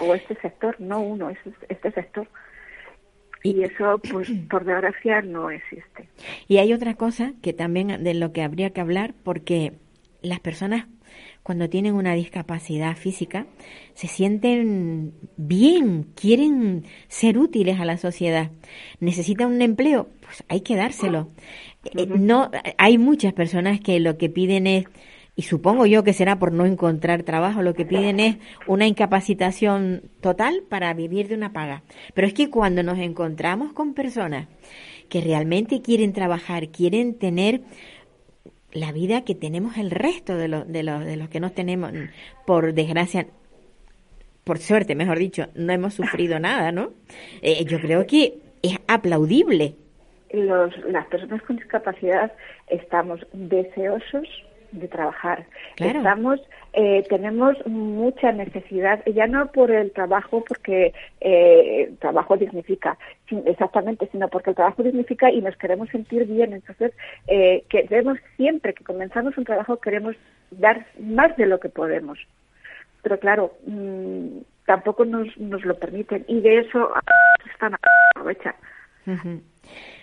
O este sector, no uno, es este sector. Y eso, pues, <clears throat> por desgracia, no existe. Y hay otra cosa que también de lo que habría que hablar, porque las personas cuando tienen una discapacidad física se sienten bien, quieren ser útiles a la sociedad. Necesitan un empleo, pues hay que dárselo. Eh, no, hay muchas personas que lo que piden es y supongo yo que será por no encontrar trabajo, lo que piden es una incapacitación total para vivir de una paga. Pero es que cuando nos encontramos con personas que realmente quieren trabajar, quieren tener la vida que tenemos el resto de, los de, los, de los que no tenemos, por desgracia, por suerte, mejor dicho, no hemos sufrido nada, ¿no? Eh, yo creo que es aplaudible. Los, las personas con discapacidad estamos deseosos de trabajar. Estamos, eh, tenemos mucha necesidad, ya no por el trabajo, porque eh, trabajo dignifica, exactamente, sino porque el trabajo dignifica y nos queremos sentir bien. Entonces, eh, queremos siempre que comenzamos un trabajo, queremos dar más de lo que podemos. Pero claro, mm, tampoco nos, nos lo permiten y de eso están aprovechando.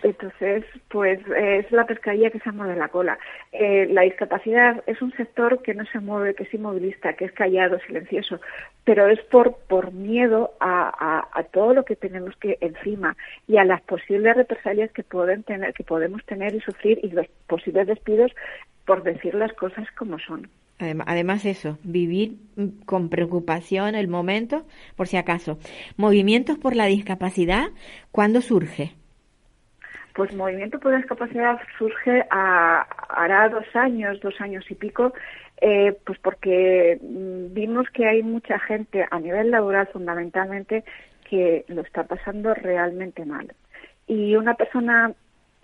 Entonces, pues es la pescadilla que se mueve la cola. Eh, la discapacidad es un sector que no se mueve, que es inmovilista, que es callado, silencioso, pero es por, por miedo a, a, todo lo que tenemos que encima y a las posibles represalias que pueden tener, que podemos tener y sufrir y los posibles despidos por decir las cosas como son. Además eso, vivir con preocupación el momento, por si acaso. Movimientos por la discapacidad, ¿cuándo surge? Pues Movimiento por Discapacidad surge a, hará dos años, dos años y pico, eh, pues porque vimos que hay mucha gente a nivel laboral fundamentalmente que lo está pasando realmente mal. Y una persona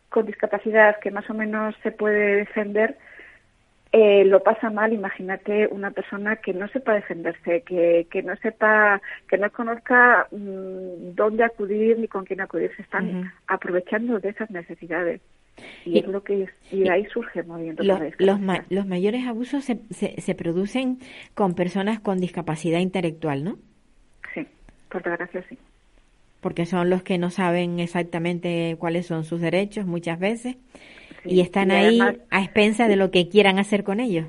con discapacidad que más o menos se puede defender, eh, lo pasa mal, imagínate una persona que no sepa defenderse, que, que no sepa, que no conozca mm, dónde acudir ni con quién acudir, se están aprovechando de esas necesidades. Y, es lo que y ahí surge el movimiento. Los, los, los mayores abusos se, se, se, producen con personas con discapacidad intelectual, ¿no? Sí, por desgracia sí. Porque son los que no saben exactamente cuáles son sus derechos muchas veces y están ahí a expensas de lo que quieran hacer con ellos.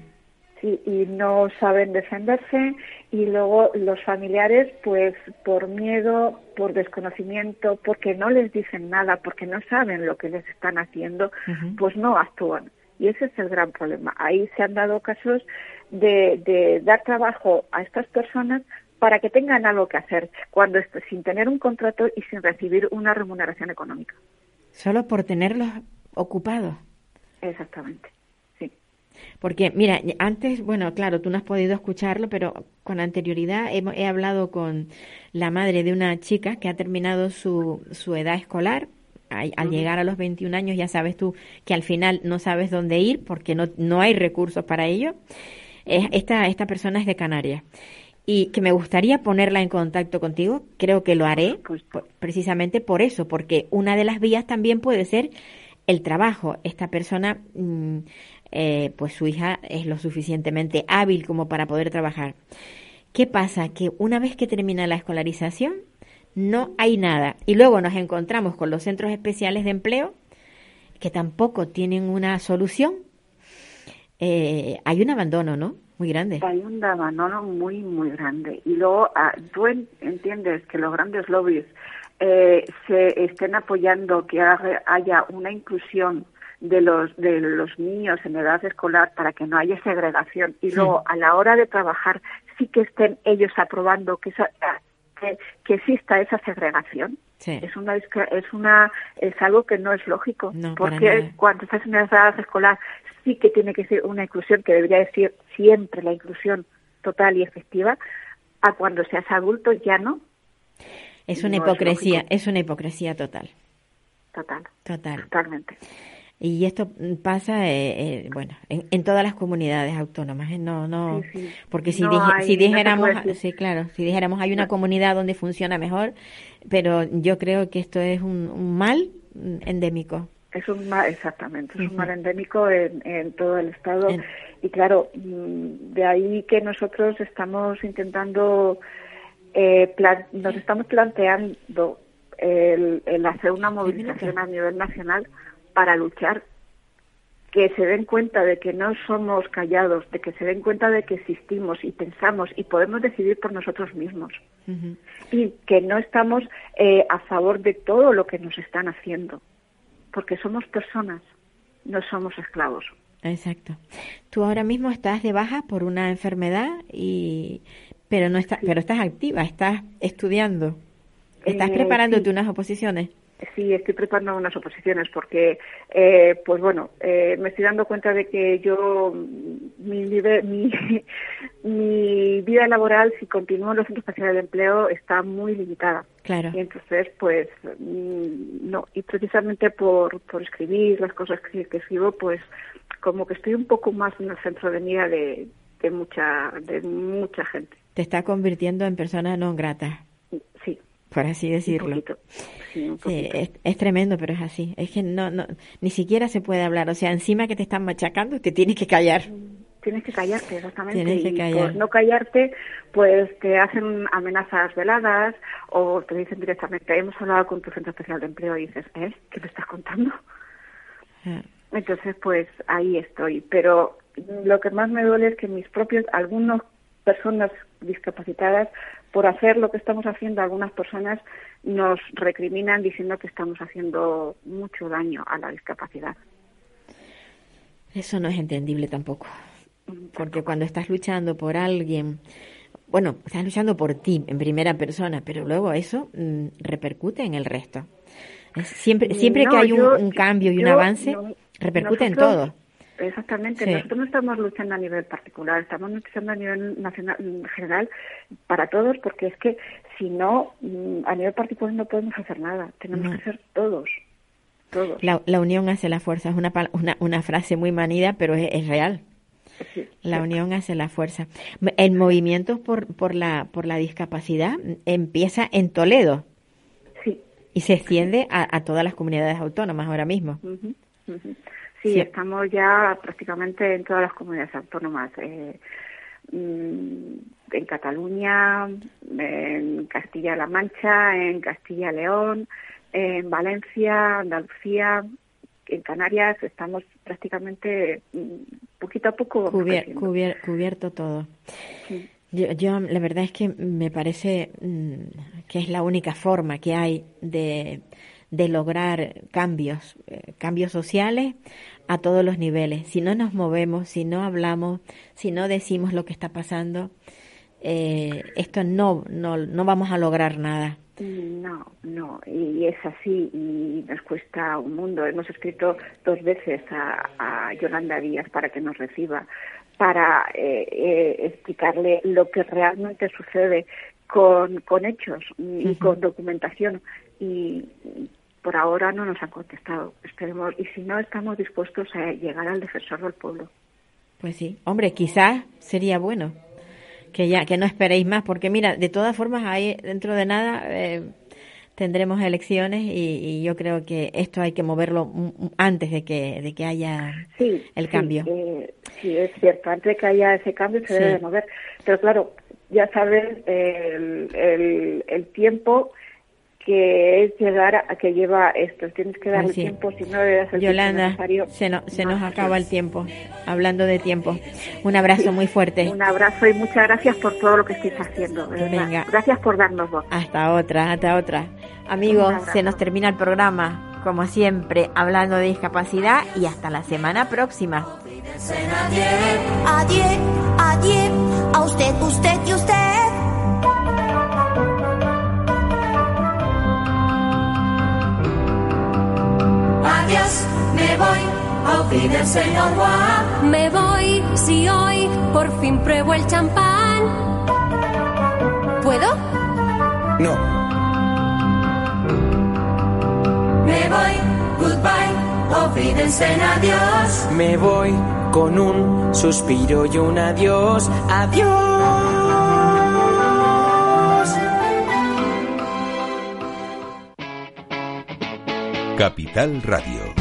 Sí, y no saben defenderse y luego los familiares, pues por miedo, por desconocimiento, porque no les dicen nada, porque no saben lo que les están haciendo, pues no actúan. Y ese es el gran problema. Ahí se han dado casos de, de dar trabajo a estas personas para que tengan algo que hacer, cuando sin tener un contrato y sin recibir una remuneración económica. Solo por tenerlos ocupados. Exactamente, sí. Porque, mira, antes, bueno, claro, tú no has podido escucharlo, pero con anterioridad he, hablado con la madre de una chica que ha terminado su, su edad escolar. Al, llegar a los 21 años ya sabes tú que al final no sabes dónde ir porque no, no hay recursos para ello. Esta, esta persona es de Canarias y que me gustaría ponerla en contacto contigo. Creo que lo haré precisamente por eso, porque una de las vías también puede ser el trabajo. Esta persona, mm, eh, pues su hija es lo suficientemente hábil como para poder trabajar. ¿Qué pasa? Que una vez que termina la escolarización, no hay nada. Y luego nos encontramos con los centros especiales de empleo, que tampoco tienen una solución. Eh, hay un abandono, ¿no? Muy grande. Hay un abandono muy, muy grande. Y luego ah, tú entiendes que los grandes lobbies eh, se estén apoyando que haya una inclusión de los de los niños en edad escolar para que no haya segregación. Y luego a la hora de trabajar sí que estén ellos aprobando que esa- que, que exista esa segregación. Sí. es una es una es algo que no es lógico No, porque cuando estás en edad escolar sí que tiene que ser una inclusión que debería decir siempre la inclusión total y efectiva a cuando seas adulto ya no Es una No hipocresía, es una hipocresía total, total total. totalmente Y esto pasa, eh, eh, bueno, en, en todas las comunidades autónomas, ¿eh? no, no, Sí, sí. porque si, No dije- hay- si no se dijéramos, sí, claro, si dijéramos hay una comunidad donde funciona mejor, pero yo creo que esto es un, un mal endémico. Es un mal, exactamente, es un mal endémico en, en todo el estado En- y claro, mm, de ahí que nosotros estamos intentando, eh, plan- nos estamos planteando el, el hacer una movilización a nivel nacional para luchar, que se den cuenta de que no somos callados, de que se den cuenta de que existimos y pensamos y podemos decidir por nosotros mismos y que no estamos eh, a favor de todo lo que nos están haciendo, porque somos personas, no somos esclavos. Exacto. Tú ahora mismo estás de baja por una enfermedad y pero no estás, pero estás activa, estás estudiando, estás Eh, preparándote sí. unas oposiciones. Sí, estoy preparando unas oposiciones porque, eh, pues bueno, eh, me estoy dando cuenta de que yo, mm, mi, nive- <laughs> mi, mi vida laboral, si continúo en los centros especiales de empleo, está muy limitada. Claro. Y entonces, pues, mm, no. Y precisamente por, por escribir las cosas que, que escribo, pues, como que estoy un poco más en el centro de mira de, de mucha, de mucha gente. Te está convirtiendo en persona no grata, Sí, por así un decirlo. poquito. Sí, un Sí, poquito. es, es tremendo, pero es así. Es que no, no, ni siquiera se puede hablar. O sea, encima que te están machacando, te tienes que callar. Tienes que callarte, exactamente. Tienes que y callar. por no callarte, pues te hacen amenazas veladas o te dicen directamente, hemos hablado con tu centro especial de empleo y dices, ¿eh? ¿Qué me estás contando? Ah, Entonces, pues ahí estoy. Pero lo que más me duele es que mis propios, algunas personas discapacitadas, por hacer lo que estamos haciendo, algunas personas nos recriminan diciendo que estamos haciendo mucho daño a la discapacidad. Eso no es entendible tampoco. Porque cuando estás luchando por alguien, bueno, estás luchando por ti en primera persona, pero luego eso mm, repercute en el resto. Es siempre siempre que hay un, yo- un cambio y un avance, no, repercute en todo. Exactamente, Sí. nosotros no estamos luchando a nivel particular, estamos luchando a nivel nacional general para todos, porque es que si no, mm, a nivel particular no podemos hacer nada, tenemos No. que ser todos, todos. La, la unión hace la fuerza. Es una, una, una frase muy manida, pero es, es real. Sí, La sí. unión hace la fuerza. El movimiento por, por, la, por la discapacidad empieza en Toledo Sí, y se extiende a, a todas las comunidades autónomas ahora mismo. ujú. Sí, Sí. estamos ya prácticamente en todas las comunidades autónomas. eh, mm, en Cataluña, en Castilla-La Mancha, en Castilla-León, en Valencia, Andalucía, en Canarias, estamos prácticamente mm, poquito a poco Cubier- cubierto todo. Sí. Yo, yo, la verdad es que me parece mm, que es la única forma que hay de, de lograr cambios, eh, cambios sociales a todos los niveles. Si no nos movemos, si no hablamos, si no decimos lo que está pasando, eh, esto no, no, no vamos a lograr nada. No, no, y es así y nos cuesta un mundo. Hemos escrito dos veces a, a Yolanda Díaz para que nos reciba, para eh, eh, explicarle lo que realmente sucede con, con hechos y con documentación y por ahora no nos han contestado. Esperemos y si no estamos dispuestos a llegar al defensor del pueblo. Pues sí, hombre, quizás sería bueno que ya que no esperéis más, porque mira, de todas formas ahí dentro de nada eh, tendremos elecciones y, y yo creo que esto hay que moverlo antes de que de que haya Sí, el sí, cambio. eh, sí, es cierto. Antes de que haya ese cambio se Sí. debe de mover. Pero claro, ya sabes el, el, el tiempo que es llegar a que lleva esto. Tienes que darle Pues sí. tiempo, si no le das el tiempo Yolanda, necesario. se, no- se no nos acaba el tiempo. Hablando de tiempo, un abrazo muy fuerte. Un abrazo y muchas gracias por todo lo que estáis haciendo. Venga. Gracias por darnos voz. Hasta otra, hasta otra. Amigos, se nos termina el programa, como siempre, hablando de discapacidad y hasta la semana próxima. Adiós, adiós, a usted, usted y usted. Adiós, me voy, auf Wiedersehen, au revoir. Me voy, si hoy por fin pruebo el champán. ¿Puedo? No. Me voy, goodbye, auf Wiedersehen, adiós. Me voy con un suspiro y un adiós. Adiós. Capital Radio.